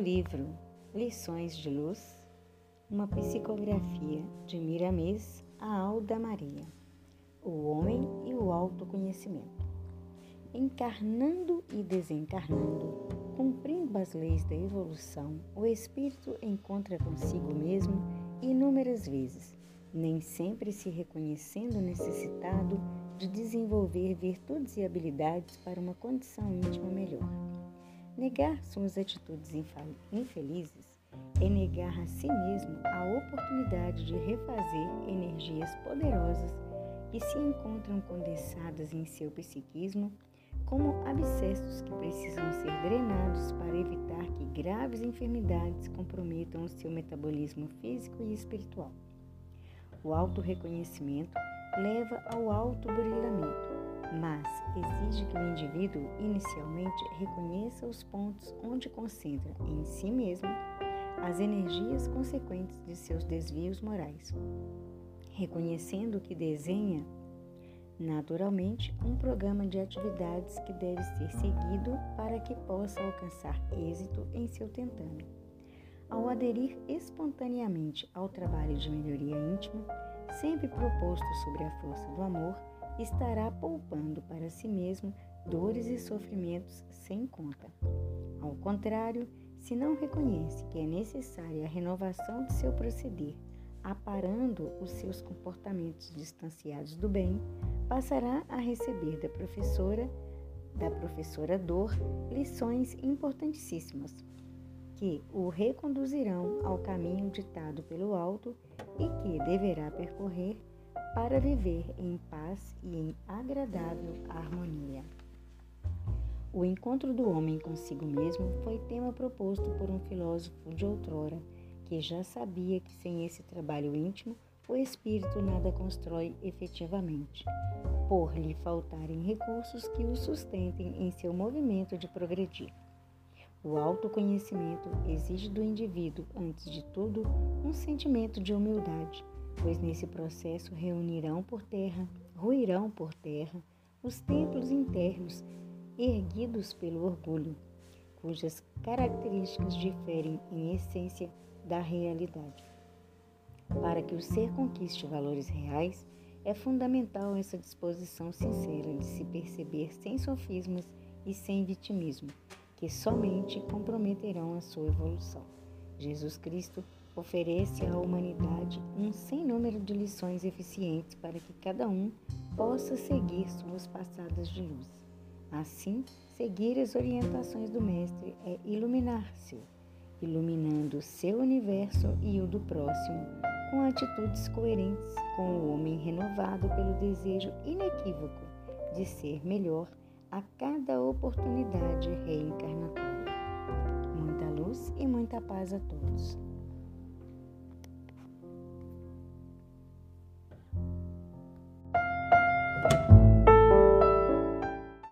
livro Lições de Luz, uma psicografia de Miramês a Alda Maria, O Homem e o Autoconhecimento. Encarnando e desencarnando, cumprindo as leis da evolução, o espírito encontra consigo mesmo inúmeras vezes, nem sempre se reconhecendo necessitado de desenvolver virtudes e habilidades para uma condição íntima melhor. Negar suas atitudes infelizes é negar a si mesmo a oportunidade de refazer energias poderosas que se encontram condensadas em seu psiquismo como abscessos que precisam ser drenados para evitar que graves enfermidades comprometam o seu metabolismo físico e espiritual. O auto-reconhecimento leva ao auto-burilamento, mas exige que o indivíduo inicialmente reconheça os pontos onde concentra em si mesmo as energias consequentes de seus desvios morais, reconhecendo que desenha naturalmente um programa de atividades que deve ser seguido para que possa alcançar êxito em seu tentame. Ao aderir espontaneamente ao trabalho de melhoria íntima, sempre proposto sobre a força do amor, estará poupando para si mesmo dores e sofrimentos sem conta. Ao contrário, se não reconhece que é necessária a renovação de seu proceder, aparando os seus comportamentos distanciados do bem, passará a receber da professora, da professora dor, lições importantíssimas que o reconduzirão ao caminho ditado pelo alto e que deverá percorrer para viver em paz e em agradável harmonia. O encontro do homem consigo mesmo foi tema proposto por um filósofo de outrora, que já sabia que sem esse trabalho íntimo o espírito nada constrói efetivamente, por lhe faltarem recursos que o sustentem em seu movimento de progredir. O autoconhecimento exige do indivíduo, antes de tudo, um sentimento de humildade, pois nesse processo reunirão por terra, ruirão por terra, os templos internos erguidos pelo orgulho, cujas características diferem em essência da realidade. Para que o ser conquiste valores reais, é fundamental essa disposição sincera de se perceber sem sofismas e sem vitimismo, que somente comprometerão a sua evolução. Jesus Cristo oferece à humanidade um sem número de lições eficientes para que cada um possa seguir suas passadas de luz. Assim, seguir as orientações do Mestre é iluminar-se, iluminando o seu universo e o do próximo, com atitudes coerentes com o homem renovado pelo desejo inequívoco de ser melhor a cada oportunidade reencarnatória. Muita luz e muita paz a todos.